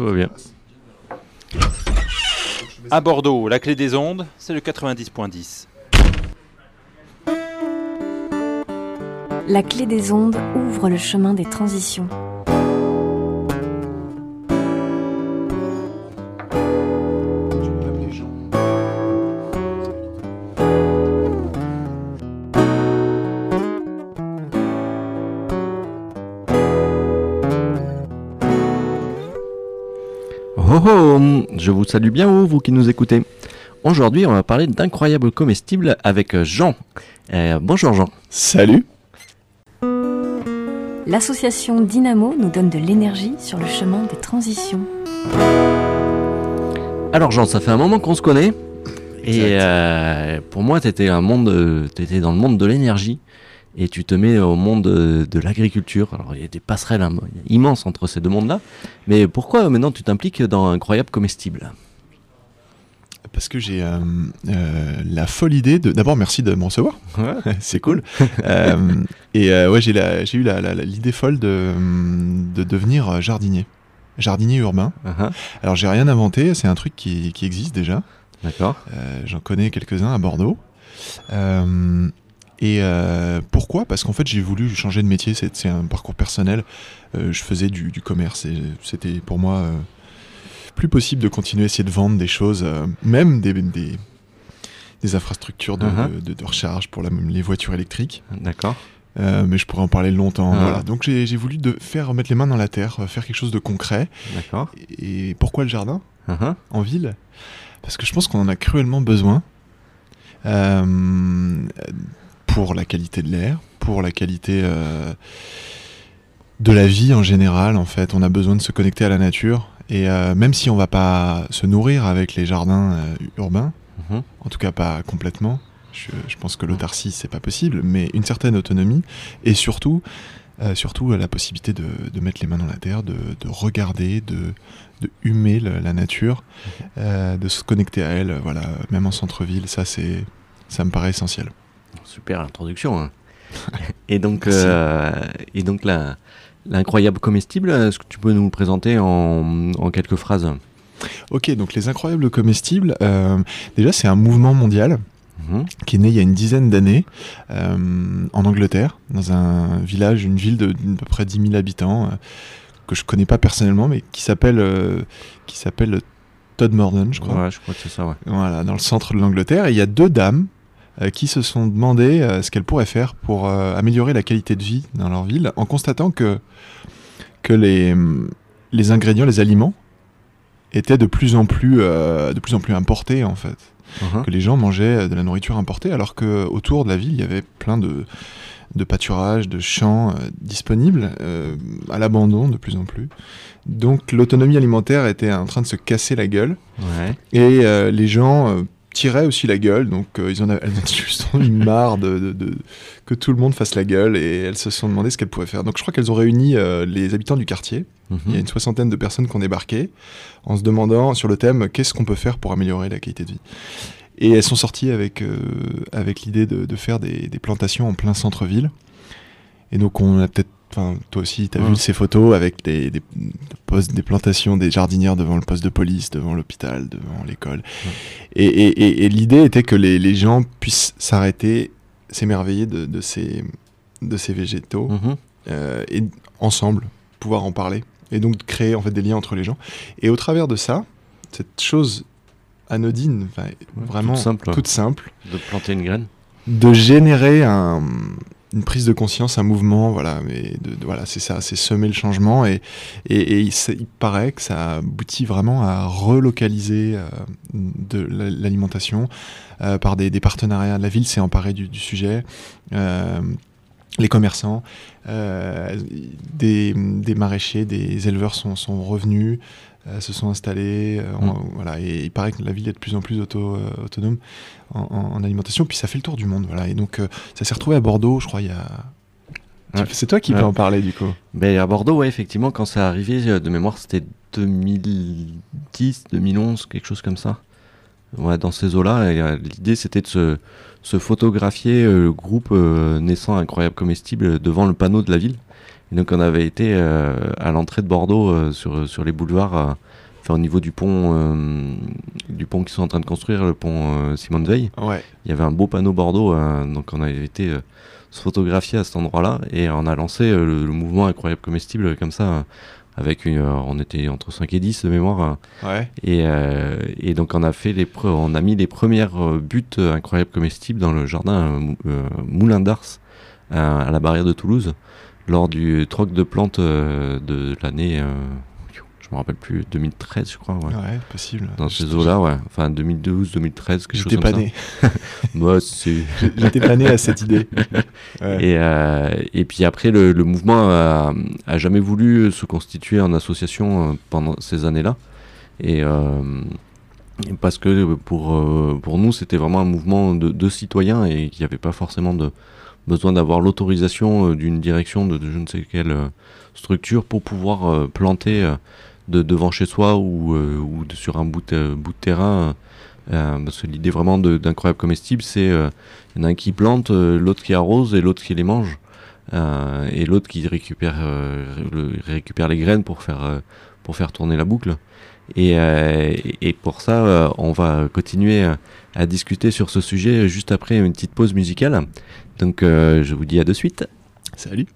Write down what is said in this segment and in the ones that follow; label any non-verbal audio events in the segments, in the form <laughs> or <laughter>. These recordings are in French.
Tout va bien. À Bordeaux, la clé des ondes, c'est le 90.10. La clé des ondes ouvre le chemin des transitions. Oh oh, je vous salue bien vous, vous qui nous écoutez. Aujourd'hui, on va parler d'incroyables comestibles avec Jean. Euh, bonjour Jean. Salut L'association Dynamo nous donne de l'énergie sur le chemin des transitions. Alors Jean, ça fait un moment qu'on se connaît. Et euh, pour moi, tu étais, un monde, étais dans le monde de l'énergie et tu te mets au monde de, de l'agriculture. Alors il y a des passerelles hein, immenses entre ces deux mondes-là. Mais pourquoi maintenant tu t'impliques dans Incroyable Comestible? Parce que j'ai euh, euh, la folle idée de. D'abord, merci de me recevoir. <laughs> c'est cool. euh, et ouais, j'ai eu la- la- la- l'idée folle de, de devenir jardinier. Jardinier urbain. Uh-huh. Alors, j'ai rien inventé, c'est un truc qui, qui existe déjà. D'accord. J'en connais quelques-uns à Bordeaux. Et euh, pourquoi? Parce qu'en fait, j'ai voulu changer de métier. C'est un parcours personnel. Euh, je faisais du, du commerce et c'était pour moi euh, plus possible de continuer à essayer de vendre des choses, même des, des, des infrastructures de, Uh-huh. de- de recharge pour la- les voitures électriques. D'accord. Euh, mais je pourrais en parler longtemps. Ah. Voilà. Donc j'ai voulu de faire mettre les mains dans la terre, faire quelque chose de concret. D'accord. Et pourquoi le jardin? Uh-huh. en ville? Parce que je pense qu'on en a cruellement besoin euh, pour la qualité de l'air, pour la qualité euh, de la vie en général. En fait, on a besoin de se connecter à la nature et euh, même si on va pas se nourrir avec les jardins euh, urbains, Mhm. en tout cas pas complètement. Je, je pense que l'autarcie c'est pas possible, mais une certaine autonomie et surtout, surtout la possibilité de, de mettre les mains dans la terre, de, de regarder, de, de humer le- la nature, de se connecter à elle, voilà, même en centre-ville, ça c'est, ça me paraît essentiel. Super introduction. hein. <laughs> et donc, euh, et donc la- l'incroyable comestible, est-ce que tu peux nous le présenter en, en quelques phrases? Ok, donc les incroyables comestibles, euh, déjà c'est un mouvement mondial Mhm. qui est né il y a une dizaine d'années euh, en Angleterre, dans un village, une ville de, d'à peu près 10 000 habitants, que je connais pas personnellement, mais qui s'appelle qui s'appelle Todmorden, je crois. Ouais, je crois que c'est ça, ouais. Voilà, dans le centre de l'Angleterre. Et il y a deux dames qui se sont demandé euh, ce qu'elles pourraient faire pour euh, améliorer la qualité de vie dans leur ville, en constatant que, que les, les ingrédients, les aliments, étaient de plus en plus, euh, de plus en plus importés en fait. Mhm. Que les gens mangeaient de la nourriture importée, alors que autour de la ville, il y avait plein de, de pâturages, de champs euh, disponibles euh, à l'abandon de plus en plus. Donc l'autonomie alimentaire était en train de se casser la gueule. Ouais. Et euh, les gens euh, tiraient aussi la gueule, donc euh, ils en avaient, <laughs> elles en juste eu marre de, de- de- que tout le monde fasse la gueule et elles se sont demandé ce qu'elles pouvaient faire. Donc je crois qu'elles ont réuni euh, les habitants du quartier. Mhm. Il y a une soixantaine de personnes qui ont débarqué en se demandant sur le thème qu'est-ce qu'on peut faire pour améliorer la qualité de vie. Et elles sont sorties avec, euh, avec l'idée de, de faire des, des plantations en plein centre-ville. Et donc on a peut-être, enfin toi aussi, tu as Mhm. vu ces photos avec des, des, postes, des plantations des jardinières devant le poste de police, devant l'hôpital, devant l'école. Et, et- et- et l'idée était que les, les gens puissent s'arrêter, s'émerveiller de, de ces, de ces végétaux Mhm. euh, et ensemble pouvoir en parler et donc créer en fait des liens entre les gens et au travers de ça cette chose anodine vraiment toute simple. toute simple De planter une graine. de générer un- une prise de conscience un mouvement voilà mais de, de- voilà c'est ça c'est semer le changement et et, et il, il paraît que ça aboutit vraiment à relocaliser euh, de la- l'alimentation euh, par des, des partenariats. La ville s'est emparée du, du sujet euh, les commerçants, euh, des, des maraîchers, des éleveurs sont, sont revenus, se sont installés, euh, en- voilà, et il paraît que la ville est de plus en plus auto, euh, autonome en, en- en alimentation, puis ça fait le tour du monde, voilà, et donc euh, ça s'est retrouvé à Bordeaux, je crois, il y a... Ouais. C'est toi qui Ouais. peux en parler, du coup. Ben, à Bordeaux, ouais, effectivement, quand c'est arrivé, euh, de mémoire, c'était 2010, 2011, quelque chose comme ça. Ouais, dans ces eaux-là, et, euh, l'idée c'était de se, se photographier euh, le groupe euh, naissant incroyable comestible devant le panneau de la ville. Et donc on avait été euh, à l'entrée de Bordeaux euh, sur, sur les boulevards, euh, enfin au niveau du pont, du pont qu'ils sont en train de construire, le pont Simone Veil. Ouais. Il y avait un beau panneau Bordeaux, donc on avait été se photographier à cet endroit-là et on a lancé le, le mouvement incroyable comestible comme ça. avec une, euh, on était entre 5 et 10 de mémoire Ouais. et, euh, et donc on a fait les pre- on a mis les premières buttes incroyables comestibles dans le jardin euh, Mou- Moulin d'Ars à la barrière de Toulouse lors du troc de plantes euh, de l'année euh, je me rappelle plus 2013 je crois ouais. Ouais, possible. dans ces eaux là ouais enfin 2012 2013 quelque chose J'étais comme pas ça né. <laughs> moi c'est <laughs> J'étais pas né à cette idée. <laughs> Ouais. et, euh, et puis après, le, le mouvement a, a jamais voulu se constituer en association pendant ces années-là. Et euh, parce que pour, pour nous, c'était vraiment un mouvement de, de citoyens et qu'il n'y avait pas forcément de besoin d'avoir l'autorisation euh, d'une direction de, je ne sais quelle euh, structure pour pouvoir euh, planter de, devant chez soi ou, ou sur un bout de, terrain. parce que l'idée vraiment d'incroyable comestible, c'est un qui plante, l'autre qui arrose et l'autre qui les mange. Et l'autre qui récupère, récupère les graines pour faire, pour faire tourner la boucle. Et, pour ça, on va continuer à discuter sur ce sujet juste après une petite pause musicale. Donc euh, je vous dis à de suite. Salut.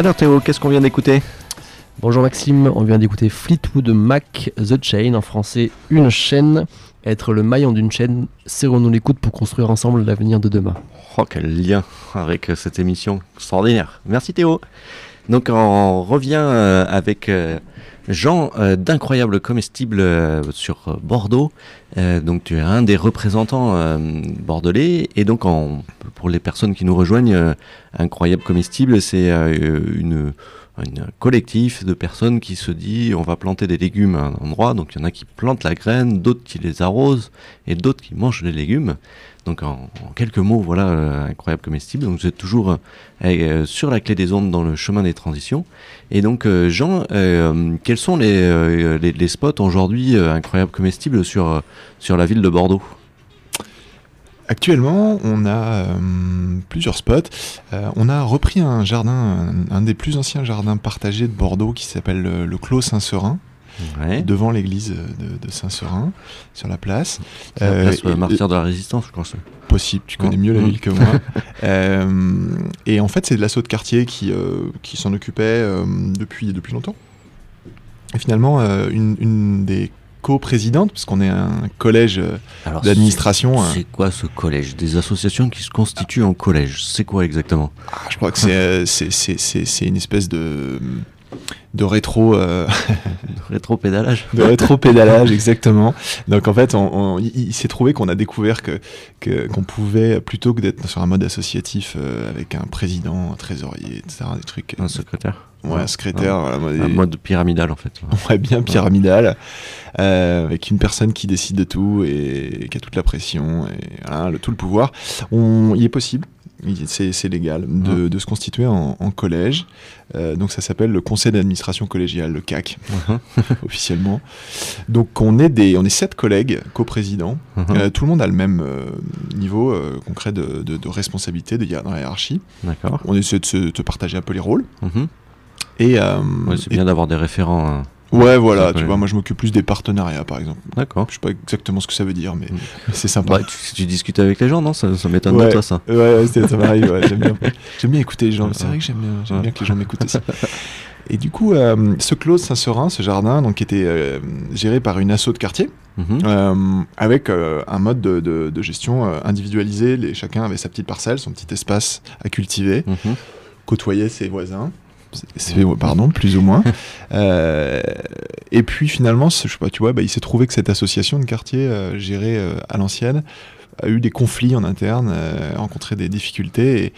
Alors Théo, qu'est-ce qu'on vient d'écouter? Bonjour Maxime, on vient d'écouter Fleetwood Mac The Chain, en français une chaîne. Être le maillon d'une chaîne, serrons-nous les coudes pour construire ensemble l'avenir de demain. Oh, quel lien avec euh, cette émission extraordinaire. Merci Théo. Donc on revient euh, avec euh, Jean euh, d'Incroyables Comestibles euh, sur euh, Bordeaux. Euh, donc tu es un des représentants bordelais. Et donc pour les personnes qui nous rejoignent, Incroyables Comestibles, c'est une, une collectif de personnes qui se dit on va planter des légumes à un endroit. Donc il y en a qui plantent la graine, d'autres qui les arrosent et d'autres qui mangent les légumes. Donc en, quelques mots, voilà, euh, incroyable comestible. Donc vous êtes toujours euh, euh, sur la clé des ondes dans le chemin des transitions. Et donc Jean, quels sont les, spots aujourd'hui incroyables comestibles sur, sur la ville de Bordeaux? Actuellement, on a euh, plusieurs spots. Euh, on a repris un jardin, un, un des plus anciens jardins partagés de Bordeaux qui s'appelle le, le Clos Saint-Serin, Ouais. devant l'église de, de Saint-Serin, sur la place. C'est la Euh, place euh, martyr de la résistance, je crois. ça. Possible, tu connais mieux la ville que moi. <laughs> Euh, et en fait, c'est de l'assaut de quartier qui, euh, qui s'en occupait depuis, depuis longtemps. Et finalement, une, une des co-présidentes, parce qu'on est un collège euh, d'administration. c'est- hein. C'est quoi ce collège? Des associations qui se constituent en collège. C'est quoi exactement? Ah, je crois que c'est euh, c'est une espèce de, de rétro. euh, <laughs> Rétro-pédalage de rétro-pédalage, <laughs> exactement. Donc en fait, on, on- il, il s'est trouvé qu'on a découvert que qu'on pouvait, plutôt que d'être sur un mode associatif euh, avec un président, un trésorier, etc., des trucs. Un secrétaire ouais, un secrétaire, voilà, moi, Un des- mode pyramidal en fait. <laughs> ouais, bien pyramidal, euh, avec une personne qui décide de tout et, qui a toute la pression et voilà, le, tout le pouvoir. On, il est possible. C'est légal de, de se constituer en, en collège. Euh, donc ça s'appelle le conseil d'administration collégiale, le CAC, Mhm. <laughs> officiellement. Donc on est, des, on est sept collègues coprésidents. Mhm. Euh, tout le monde a le même euh, niveau concret de, de- de responsabilité de, dans la hiérarchie. On essaie de se de partager un peu les rôles. Mhm. Et, Ouais, c'est bien d'avoir des référents. hein. Ouais, voilà, tu vois, moi je m'occupe plus des partenariats par exemple. D'accord. Je sais pas exactement ce que ça veut dire, mais, Mm. c'est sympa. Bah, tu, tu discutes avec les gens, non? Ça, ça m'étonne Ouais. de toi, ça. Ouais, ça m'arrive, ouais, j'aime bien. <laughs> J'aime bien écouter les gens, c'est vrai que j'aime bien, bien que les gens m'écoutent aussi. Et du coup, euh, ce close Saint-Seurin, ce jardin, donc, qui était euh, géré par une asso de quartier, Mhm. euh, avec un mode de, de- de gestion individualisé. Les, chacun avait sa petite parcelle, son petit espace à cultiver, Mhm. côtoyer ses voisins. C'est- pardon, plus ou moins. <laughs> Euh, et puis finalement, je sais pas, tu vois, bah, il s'est trouvé que cette association de quartier euh, gérée euh, à l'ancienne a eu des conflits en interne, a rencontré des difficultés et,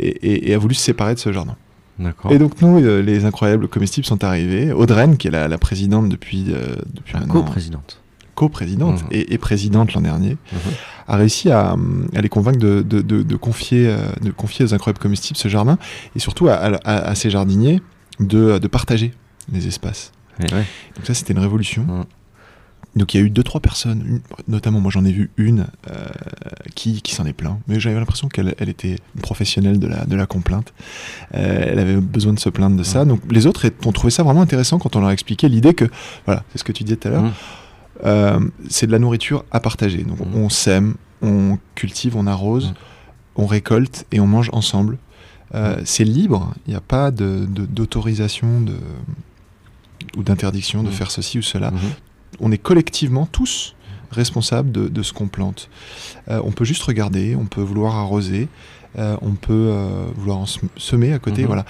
et- et- et a voulu se séparer de ce jardin. D'accord. Et donc nous, les incroyables comestibles sont arrivés. Audreyne, qui est la, la présidente depuis, depuis maintenant, co-présidente. Co-présidente Mhm. et, et présidente l'an dernier, Mhm. a réussi à, à les convaincre de, de- de- de confier, euh, de confier aux incroyables comestibles ce jardin et surtout à, à- à- ces jardiniers de, partager les espaces. Ouais. Donc ça, c'était une révolution. Donc il y a eu deux, trois personnes, une- notamment moi j'en ai vu une euh, qui, qui s'en est plaint, mais j'avais l'impression qu'elle elle était une professionnelle de la, de la complainte. Euh, elle avait besoin de se plaindre de ça. Donc les autres ont trouvé ça vraiment intéressant quand on leur a expliqué l'idée que, voilà, c'est ce que tu disais tout à l'heure, Mhm. Euh, c'est de la nourriture à partager. Donc Mhm. on sème, on cultive, on arrose, Mhm. on récolte et on mange ensemble. Euh, Mhm. C'est libre, il n'y a pas de- d'autorisation de, ou d'interdiction de faire ceci ou cela. Mhm. On est collectivement tous responsables de, de ce qu'on plante. Euh, on peut juste regarder, on peut vouloir arroser, on peut vouloir en semer à côté. Mhm. Voilà.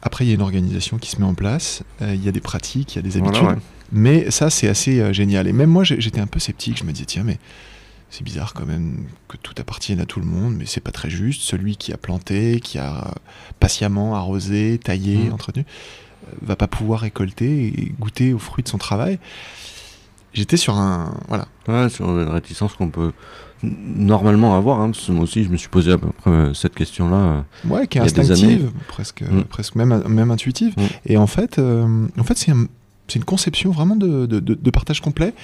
Après, il y a une organisation qui se met en place, il y a des pratiques, il y a des Voilà, habitudes. ouais. Mais ça, c'est assez euh, génial. Et même moi, j'étais un peu sceptique. Je me disais, tiens, mais c'est bizarre quand même que tout appartienne à tout le monde, mais c'est pas très juste. Celui qui a planté, qui a euh, patiemment arrosé, taillé, Mhm. entretenu, euh, va pas pouvoir récolter et goûter aux fruits de son travail. J'étais sur un. Voilà. Ouais, sur une réticence qu'on peut normalement avoir. Hein, parce que moi aussi, je me suis posé à peu près cette question-là. Ouais, qui est instinctive, presque, Mm. presque même, même intuitive. Mm. Et en fait, euh, en fait c'est un- c'est une conception vraiment de, de- de- de partage complet.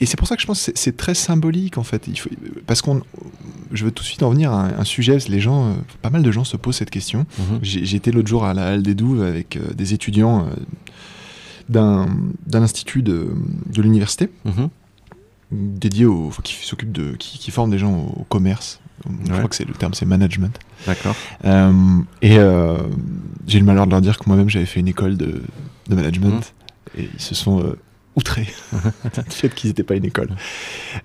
Et c'est pour ça que je pense que c'est- très symbolique en fait. Il faut, parce qu'on, je veux tout de suite en venir à un, un sujet. Les gens, euh, pas mal de gens se posent cette question. Mhm. J'étais l'autre jour à la Halle des Douves avec euh, des étudiants euh, d'un institut de, de l'université Mhm. dédié au, qui s'occupe de, qui, qui forme des gens au, au commerce, Je crois que c'est le terme, c'est management. D'accord. Euh, et j'ai le malheur de leur dire que moi-même j'avais fait une école de, de management et ils se sont euh, outrés <laughs> <laughs> du fait qu'ils n'étaient pas une école.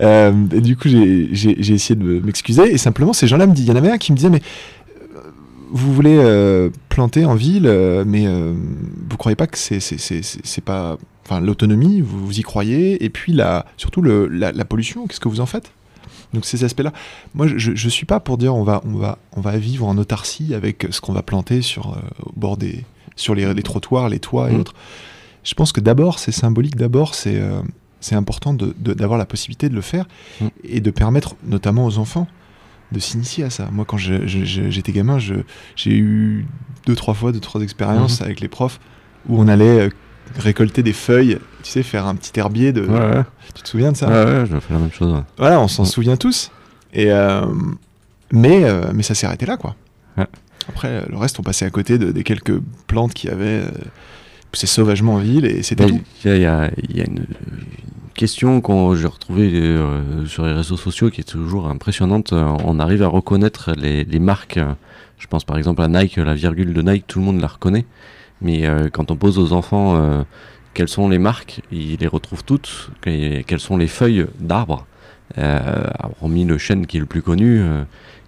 Euh, et du coup, j'ai essayé de me- m'excuser et simplement ces gens-là me disent, il y en avait un qui me disait, mais euh, vous voulez euh, planter en ville, mais vous croyez pas que c'est pas, enfin l'autonomie, vous, vous y croyez et puis la, surtout le, la, la pollution, qu'est-ce que vous en faites? Donc ces aspects-là, moi je, je suis pas pour dire on va on va on va vivre en autarcie avec ce qu'on va planter sur euh, au bord des sur les, les trottoirs, les toits et Mhm. autres. Je pense que d'abord c'est symbolique, d'abord c'est euh, important d'avoir la possibilité de le faire Mhm. et de permettre notamment aux enfants de s'initier à ça. Moi quand j'étais gamin, j'ai eu deux trois fois deux trois expériences avec les profs où on allait euh, récolter des feuilles, tu sais faire un petit herbier de. Ouais, ouais. Tu te souviens de ça? Ouais, ouais, je fais la même chose. ouais. voilà, on s'en Mm. souvient tous. Et euh, mais, euh, mais ça s'est arrêté là, quoi. Après, le reste, on passait à côté de, des quelques plantes qui avaient euh, poussé sauvagement en ville et c'était Mais tout. Il y a, y y une, une question que j'ai retrouvée euh, sur les réseaux sociaux qui est toujours impressionnante. Euh, On arrive à reconnaître les, les marques. Je pense par exemple à Nike, la virgule de Nike, tout le monde la reconnaît. Mais euh, quand on pose aux enfants euh, quelles sont les marques, ils les retrouvent toutes. Quelles sont les feuilles d'arbres, hormis le chêne qui est le plus connu. euh,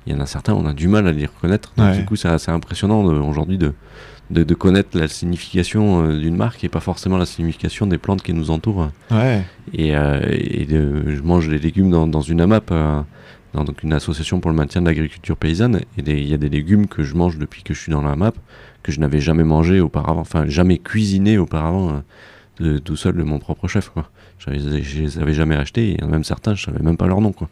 il y en a certains, on a du mal à les reconnaître. Donc, Ouais. Du coup, c'est assez impressionnant aujourd'hui de, de, de connaître la signification euh, d'une marque et pas forcément la signification des plantes qui nous entourent. Ouais. Et, euh, et de- je mange des légumes dans, dans une AMAP, euh, dans donc une association pour le maintien de l'agriculture paysanne. Et il y a des légumes que je mange depuis que je suis dans la AMAP, que je n'avais jamais mangé auparavant, enfin jamais cuisiné auparavant euh, de, tout seul de mon propre chef. Quoi. Je les avais jamais achetés, et même certains, je savais même pas leur nom. Quoi.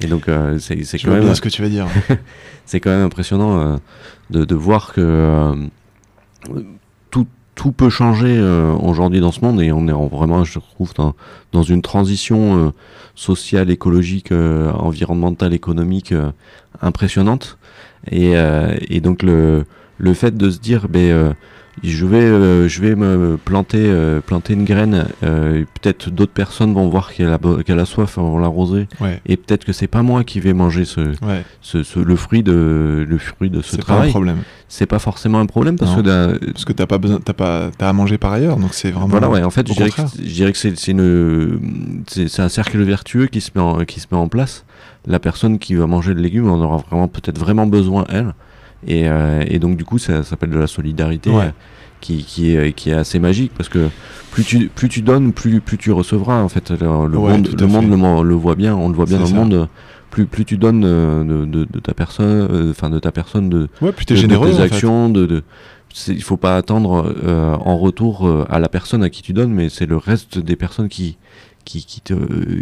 Et donc euh, c'est quand même bien ce que tu vas dire. <laughs> c'est quand même impressionnant euh, de, de voir que euh, tout, tout peut changer aujourd'hui dans ce monde et on est en- vraiment, je trouve, dans, dans une transition sociale, écologique, environnementale, économique impressionnante. Et, et donc le, le fait de se dire, ben, je vais, euh, je vais me planter, euh, planter une graine. euh, peut-être d'autres personnes vont voir qu'elle a, be- qu'elle a soif, vont l'arroser. Ouais. Et peut-être que c'est pas moi qui vais manger ce, Ouais. ce, ce- le fruit de le fruit de ce C'est pas un travail problème. c'est pas forcément un problème parce Non. que Parce que t'as pas besoin, t'as pas, t'as à manger par ailleurs, donc c'est vraiment. voilà ouais en fait je dirais, que, contraire. je dirais que c'est c'est une c'est c'est un cercle vertueux qui se met en, qui se met en place la personne qui va manger le légume en aura vraiment peut-être vraiment besoin elle et, euh, et donc du coup ça, s'appelle de la solidarité Ouais. qui, qui est qui est assez magique parce que plus tu plus tu donnes plus plus tu recevras en fait le, le Ouais, monde le monde fait. le, mo- le voit bien on le voit bien dans le monde plus plus tu donnes euh, de, de, de ta personne euh, enfin de ta personne de Ouais, de- généreux. tes en fait. actions, de, de c'est- il faut pas attendre euh, en retour euh, à la personne à qui tu donnes, mais c'est le reste des personnes qui qui, qui te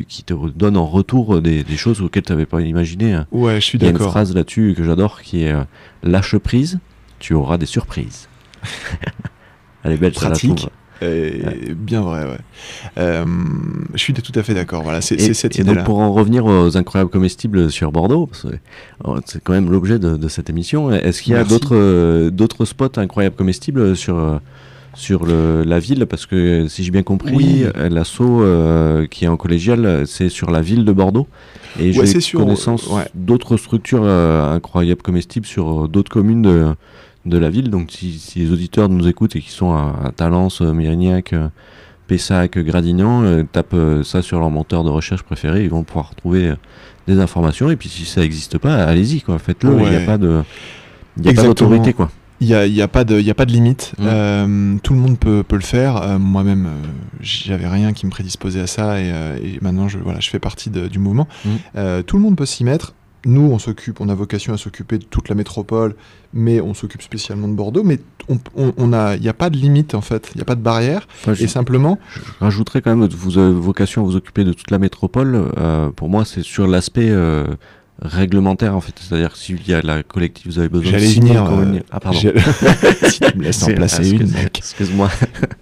qui te donnent en retour des, des choses auxquelles tu n'avais pas imaginé. hein. Ouais, je suis Il y a une d'accord. phrase là-dessus que j'adore qui est euh, lâche prise, tu auras des surprises. <laughs> Elle est belle, ça, Pratique. trouve. Et Bien vrai, ouais. Euh, je suis tout à fait d'accord. Voilà, c'est Et, c'est cette et donc idée-là. pour en revenir aux incroyables comestibles sur Bordeaux, oh, c'est quand même l'objet de, de cette émission, est-ce qu'il y a d'autres euh, d'autres spots incroyables comestibles sur, sur le- la ville Parce que si j'ai bien compris, Oui. l'assaut euh, qui est en collégial, c'est sur la ville de Bordeaux. Et Ouais, j'ai connaissance ouais. d'autres structures euh, incroyables comestibles sur euh, d'autres communes de, de la ville. Donc si, si les auditeurs nous écoutent et qui sont à, à Talence, euh, Mérignac, euh, Pessac, Gradignan, euh, tapent ça sur leur moteur de recherche préféré, ils vont pouvoir trouver des informations. Et puis si ça n'existe pas, allez-y, quoi, faites-le. Il n'y a pas de, il a pas d'autorité, quoi. Il n'y a, y a pas de, y a pas de limite. Euh, tout le monde peut, peut le faire. Euh, Moi-même, euh, j'avais rien qui me prédisposait à ça et, euh, et maintenant, je, voilà, je fais partie de- du mouvement. Mm. Tout le monde peut s'y mettre. Nous, on s'occupe, on a vocation à s'occuper de toute la métropole, mais on s'occupe spécialement de Bordeaux. Mais on, on, on a, il n'y a pas de limite en fait. Il n'y a pas de barrière. Enfin, je, Et simplement, je rajouterais quand même, vous avez vocation à vous occuper de toute la métropole. pour moi, c'est sur l'aspect réglementaire, en fait. C'est-à-dire que s'il y a la collective, vous avez besoin de J'allais 6 000 venir, euh, Ah, pardon. <laughs> si tu me laisses en placer ah, une, excuse- mec. Excuse-moi.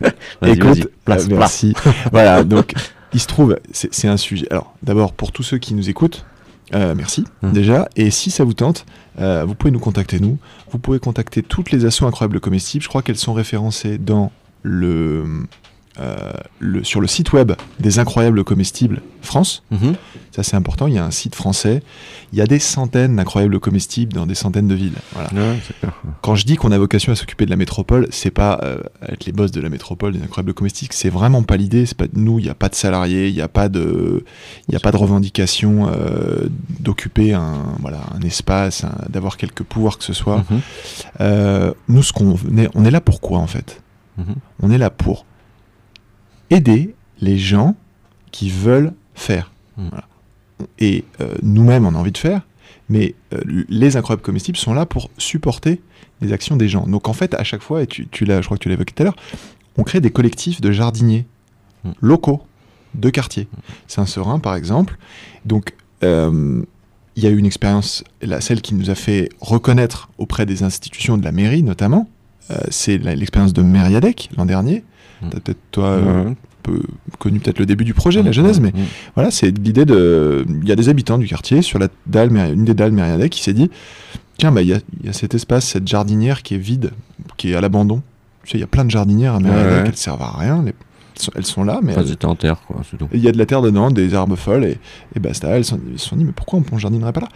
<laughs> Vas-y, Écoute, vas-y. Place, euh, merci. <laughs> voilà, donc il se trouve, c'est c'est un sujet. Alors, d'abord, pour tous ceux qui nous écoutent, euh, merci Hum. déjà. Et si ça vous tente, euh, vous pouvez nous contacter, nous. Vous pouvez contacter toutes les assos incroyables comestibles. Je crois qu'elles sont référencées dans le euh, le, sur le site web des incroyables comestibles France. Mhm. Ça, c'est important. Il y a un site français. Il y a des centaines d'incroyables comestibles dans des centaines de villes. Voilà. Ouais. Quand je dis qu'on a vocation à s'occuper de la métropole, c'est pas euh, être les boss de la métropole des incroyables comestibles. C'est vraiment pas l'idée. C'est pas nous. Il n'y a pas de salariés. Il n'y a pas de, il y a pas de revendication euh, d'occuper un, voilà, un espace, d'avoir quelques pouvoirs que ce soit. Mhm. Nous, ce qu'on est, on est là pour quoi en fait? Mhm. On est là pour aider les gens qui veulent faire. Mm. Voilà. Et euh, nous-mêmes, on a envie de faire, mais euh, les incroyables comestibles sont là pour supporter les actions des gens. Donc en fait, à chaque fois, et tu, tu l'as, je crois que tu l'as évoqué tout à l'heure, on crée des collectifs de jardiniers Mm. locaux de quartier. Saint-Seurin, par exemple. Donc euh, il y a eu une expérience, celle qui nous a fait reconnaître auprès des institutions de la mairie notamment, c'est l'expérience de Mériadec l'an dernier. Mm. T'as peut-être toi euh, Ouais. peu- connu peut-être le début du projet, la genèse, mais Mhm. voilà, c'est l'idée de. Il y a des habitants du quartier sur la dalle, une des dalles Mériadec qui s'est dit tiens, bah, il y, a, il y a cet espace, cette jardinière qui est vide, qui est à l'abandon. Tu sais, il y a plein de jardinières à Mériadec, ouais. elles servent à rien, les- elles sont- là, mais Enfin, elles- c'était en terre, quoi, c'est tout. il y a de la terre dedans, des arbres folles, et, et basta. Elles se sont, dit, mais pourquoi on ne jardinerait pas là?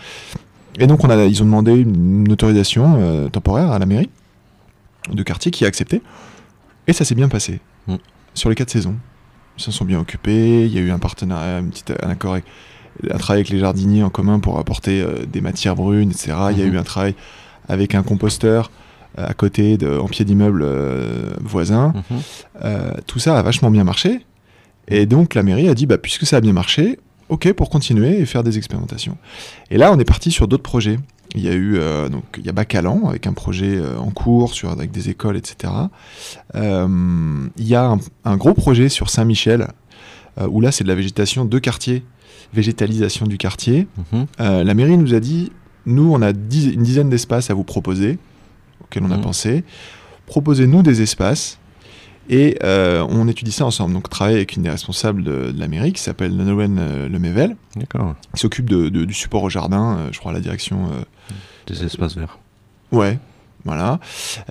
Et donc, on a, ils ont demandé une autorisation euh, temporaire à la mairie de quartier qui a accepté. Et ça s'est bien passé. Mm. Sur les quatre saisons. Ils s'en sont bien occupés. Il y a eu un partenariat, un petit un accord, avec- un travail avec les jardiniers en commun pour apporter euh, des matières brunes, etc. Il y a Mhm. eu un travail avec un composteur euh, à côté, de, en pied d'immeuble euh, voisin. Mhm. Euh, tout ça a vachement bien marché. Et donc la mairie a dit, bah, puisque ça a bien marché, ok pour continuer et faire des expérimentations. Et là, on est parti sur d'autres projets. Il y a eu euh, donc il y a Bacalan avec un projet euh, en cours sur avec des écoles, etc. Euh, il y a un, un gros projet sur Saint-Michel où là c'est de la végétation de quartier, végétalisation du quartier. Mhm. La mairie nous a dit, nous, on a dix- une dizaine d'espaces à vous proposer, auxquels on a Mhm. pensé. Proposez-nous des espaces et euh, on étudie ça ensemble. Donc, on travaille avec une des responsables de, de la mairie qui s'appelle Nolwenn euh, Lemével, D'accord. qui s'occupe de- de- du support au jardin, euh, je crois, à la direction. Des espaces verts. Ouais, voilà.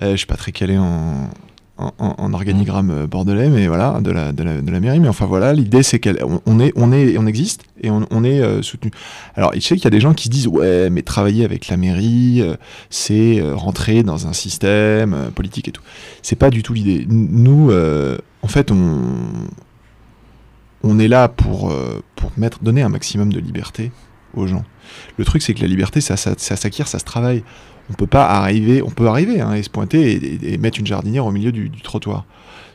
Je suis pas très calé en, en, en- organigramme euh, bordelais, mais voilà, de la, de la, de la mairie. Mais enfin voilà, l'idée c'est qu'on on est, on est, on existe et on, on est euh, soutenu. Alors, je sais qu'il y a des gens qui se disent ouais, mais travailler avec la mairie, euh, c'est rentrer dans un système politique et tout. C'est pas du tout l'idée. Nous, en fait, on on est là pour pour mettre, donner un maximum de liberté aux gens. Le truc, c'est que la liberté, ça, ça, ça s'acquiert, ça se travaille on peut pas arriver, on peut arriver hein, et se pointer et, et- et mettre une jardinière au milieu du, du trottoir.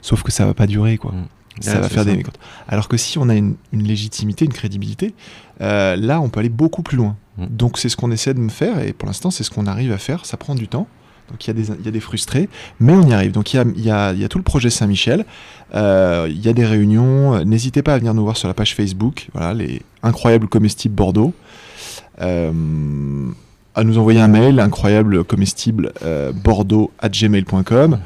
Sauf que ça va pas durer, quoi. Mm. Ça va faire ça. des. Alors que si on a une, une légitimité, une crédibilité, euh, là, on peut aller beaucoup plus loin. Mm. Donc c'est ce qu'on essaie de me faire et pour l'instant, c'est ce qu'on arrive à faire. Ça prend du temps. Donc il y, a des, il y a des frustrés, mais on y arrive. Donc il y a, y a- y a tout le projet Saint-Michel. Euh, Il y a des réunions. N'hésitez pas à venir nous voir sur la page Facebook. Voilà, les incroyables comestibles Bordeaux. Euh, à nous envoyer un mail incroyable comestible euh, bordeaux at gmail.com Mhm.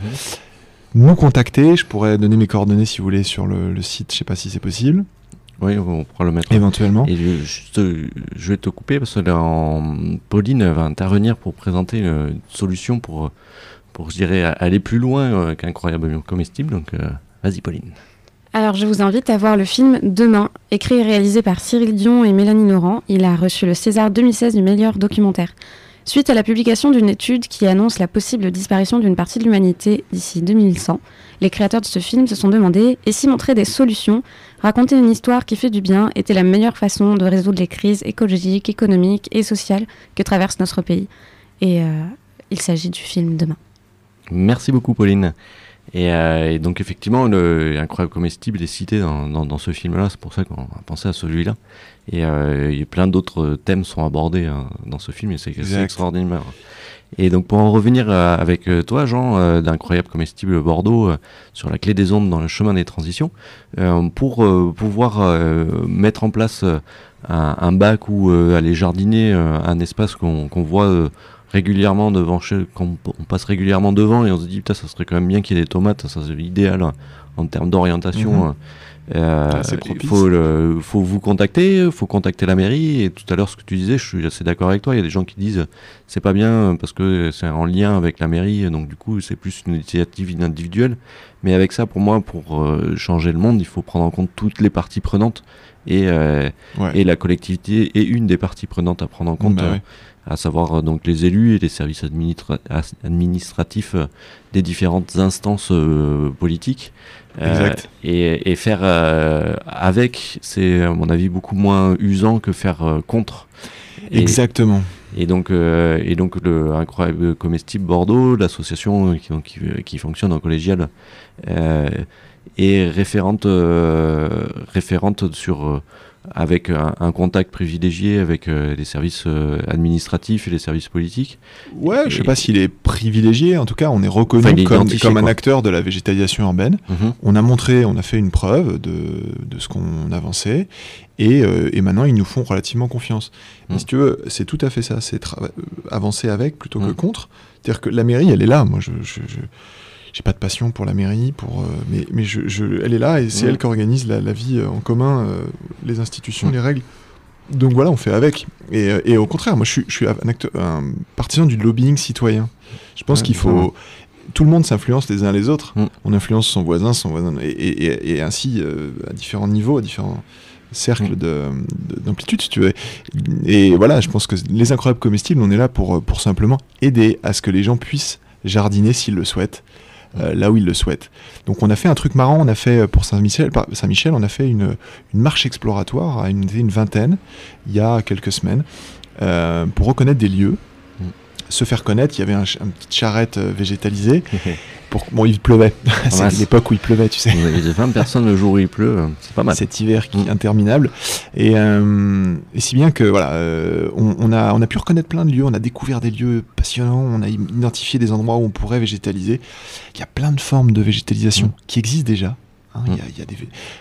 nous contacter je pourrais donner mes coordonnées si vous voulez sur le, le site je sais pas si c'est possible Oui, on pourra le mettre. éventuellement Et je, euh, je vais te couper parce que là, en- Pauline va intervenir pour présenter une, une solution pour, euh, pour, je dirais, aller plus loin euh, qu'Incroyable Comestible. Donc, euh, vas-y, Pauline. Alors, je vous invite à voir le film Demain, écrit et réalisé par Cyril Dion et Mélanie Laurent. Il a reçu le César 2016 du meilleur documentaire. Suite à la publication d'une étude qui annonce la possible disparition d'une partie de l'humanité d'ici 2100, les créateurs de ce film se sont demandé et si montrer des solutions, raconter une histoire qui fait du bien était la meilleure façon de résoudre les crises écologiques, économiques et sociales que traverse notre pays. Et euh, il s'agit du film Demain. Merci beaucoup, Pauline. Et, euh, et donc, effectivement, le Incroyable Comestible est cité dans, dans, dans ce film-là. C'est pour ça qu'on a pensé à celui-là. Et euh, plein d'autres thèmes sont abordés hein, dans ce film et c'est extraordinaire. Et donc, pour en revenir euh, avec toi, Jean, euh, d'Incroyable Comestible Bordeaux, euh, sur la clé des ondes dans le chemin des transitions, pour pouvoir mettre en place un, un bac ou aller jardiner un espace qu'on voit régulièrement devant, chez- quand on passe régulièrement devant et on se dit putain ça serait quand même bien qu'il y ait des tomates, ça c'est idéal hein, en termes d'orientation. Mhm. Euh, Ah, il propice. faut, le- faut vous contacter, faut contacter la mairie. Et tout à l'heure, ce que tu disais, je suis assez d'accord avec toi. Il y a des gens qui disent c'est pas bien parce que c'est en lien avec la mairie, donc du coup c'est plus une initiative individuelle. Mais avec ça, pour moi, pour euh, changer le monde, il faut prendre en compte toutes les parties prenantes et, euh, Ouais. et la collectivité est une des parties prenantes à prendre en compte. Bah euh, à savoir euh, donc les élus et les services administra- administratifs euh, des différentes instances euh, politiques. Euh, Exact. et, et faire euh, avec, c'est à mon avis beaucoup moins usant que faire euh, contre. Exactement. et donc, euh, et donc le incroyable comestible Bordeaux, l'association qui, qui, qui fonctionne en collégial, euh, est référente, euh, référente sur euh, avec un, un contact privilégié avec euh, les services euh, administratifs et les services politiques. Ouais, je sais Et- pas s'il est privilégié. En tout cas, on est reconnu Enfin, comme, un acteur de la végétalisation urbaine. Mhm. On a montré, on a fait une preuve de, de ce qu'on avançait, et, euh, et maintenant ils nous font relativement confiance. Mais Mm. si tu veux, c'est tout à fait ça, c'est avancer avec plutôt que Mm. contre. C'est-à-dire que la mairie, elle est là. Moi, je, je, je- j'ai pas de passion pour la mairie, pour, euh, mais, mais je, je- elle est là et c'est Mm. elle qui organise la, la vie euh, en commun, euh, les institutions, Mm. les règles. Donc voilà, on fait avec. Et, et au contraire, moi, je suis, je suis un, acteur- un partisan du lobbying citoyen. Je pense Ouais, qu'il faut. Tout le monde s'influence les uns les autres. Mm. On influence son voisin, son voisin, et, et- et- et ainsi euh, à différents niveaux, à différents cercles Mm. de- de- d'amplitude, si tu veux. Et voilà, je pense que les incroyables comestibles, on est là pour, pour simplement aider à ce que les gens puissent jardiner s'ils le souhaitent. Euh, là où ils le souhaitent. Donc on a fait un truc marrant, on a fait euh, pour Saint-Michel, Saint-Michel, on a fait une, marche exploratoire à une, vingtaine il y a quelques semaines euh, pour reconnaître des lieux. Se faire connaître. Il y avait un, une petite charrette euh, végétalisée. <laughs> Pour... Bon, il pleuvait. <laughs> C'est mince. l'époque où il pleuvait, tu sais. Vous avez 20 personnes le jour où il pleut, euh, c'est pas mal. Cet hiver qui Mm. est interminable. Et, euh, et si bien que voilà, euh, on, on a, on a pu reconnaître plein de lieux, on a découvert des lieux passionnants, on a identifié des endroits où on pourrait végétaliser. Il y a plein de formes de végétalisation Mm. qui existent déjà. Hein. Il y, a, Mm. il y a des,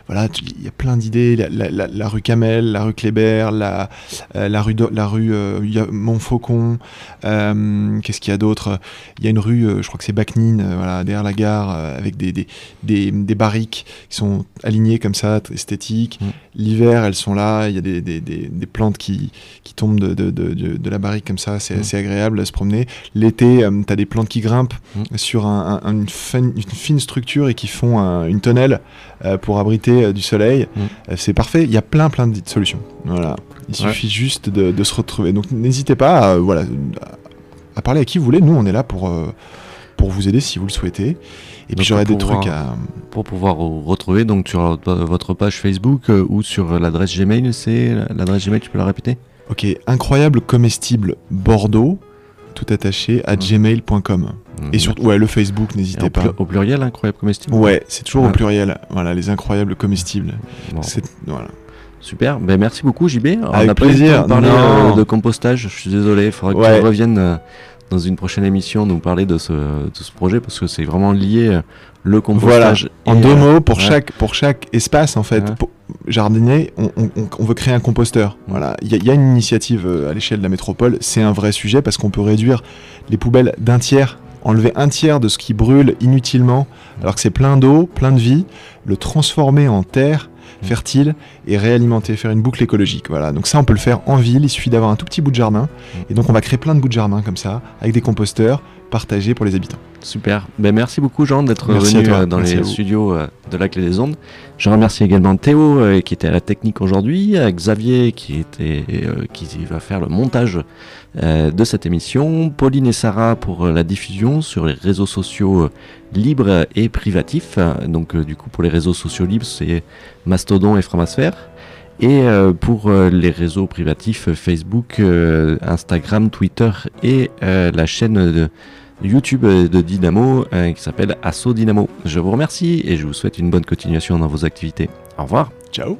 voilà, il y a plein d'idées. La, la- la- la rue Camel, la rue Kléber, la, euh, la rue, la rue euh, Montfaucon. euh, Qu'est-ce qu'il y a d'autre? Il y a une rue, je crois que c'est Bacnine, voilà, derrière la gare, avec des, des, des, des barriques qui sont alignées comme ça, esthétiques. Mm. L'hiver, elles sont là. Il y a des, des, plantes qui, qui tombent de, de, de, la barrique comme ça. C'est Mm. assez agréable à se promener. L'été, tu as des plantes qui grimpent sur un- un- une, fin- une fine structure et qui font un- une tonnelle pour abriter euh, du soleil. Mm. Euh, c'est parfait. Il y a plein, plein de solutions. Voilà. Il Ouais. suffit juste de, de se retrouver. Donc n'hésitez pas à, euh, voilà, à, parler à qui vous voulez. Nous, on est là pour, euh, pour vous aider si vous le souhaitez. Et puis j'aurai des trucs à. Pour pouvoir vous retrouver donc sur votre- votre page Facebook euh, ou sur l'adresse Gmail, c'est l'adresse Gmail, tu peux la répéter? Ok, incroyable comestible Bordeaux, tout attaché à Mm. gmail.com. Et surtout, ouais, le Facebook, n'hésitez pas. au pluriel, incroyable comestible Ouais, c'est toujours au pluriel. Voilà, les incroyables comestibles. Bon, C'est voilà. Super, ben, merci beaucoup JB. Alors, Avec on le plaisir. de parler euh, de compostage, je suis désolé, il faudra que Ouais. tu reviennes euh, dans une prochaine émission nous parler de ce, de ce projet parce que c'est vraiment lié euh, le compostage. En deux euh, mots, pour ouais. chaque pour chaque espace en fait, Ouais. pour jardiner, on, on- on- on veut créer un composteur. Voilà, il y, y a une initiative euh, à l'échelle de la métropole. C'est un vrai sujet parce qu'on peut réduire les poubelles d'un tiers, enlever un tiers de ce qui brûle inutilement, alors que c'est plein d'eau, plein de vie, le transformer en terre Mm. fertile et réalimenter, faire une boucle écologique. Voilà, donc ça on peut le faire en ville. Il suffit d'avoir un tout petit bout de jardin Mm. et donc on va créer plein de bouts de jardin comme ça avec des composteurs partagés pour les habitants. Super. Ben, merci beaucoup Jean d'être venu euh, dans Merci les studios euh, de la Clé des Ondes. Je remercie également Théo euh, qui était à la technique aujourd'hui, à Xavier qui, était, euh, qui va faire le montage euh, de cette émission, Pauline et Sarah pour euh, la diffusion sur les réseaux sociaux euh, libres et privatifs. Donc euh, du coup pour les réseaux sociaux libres c'est Mastodon et Framasphère. Et euh, pour euh, les réseaux privatifs, euh, Facebook, euh, Instagram, Twitter et euh, la chaîne de YouTube de Dynamo euh, qui s'appelle Asso Dynamo. Je vous remercie et je vous souhaite une bonne continuation dans vos activités. Au revoir. Ciao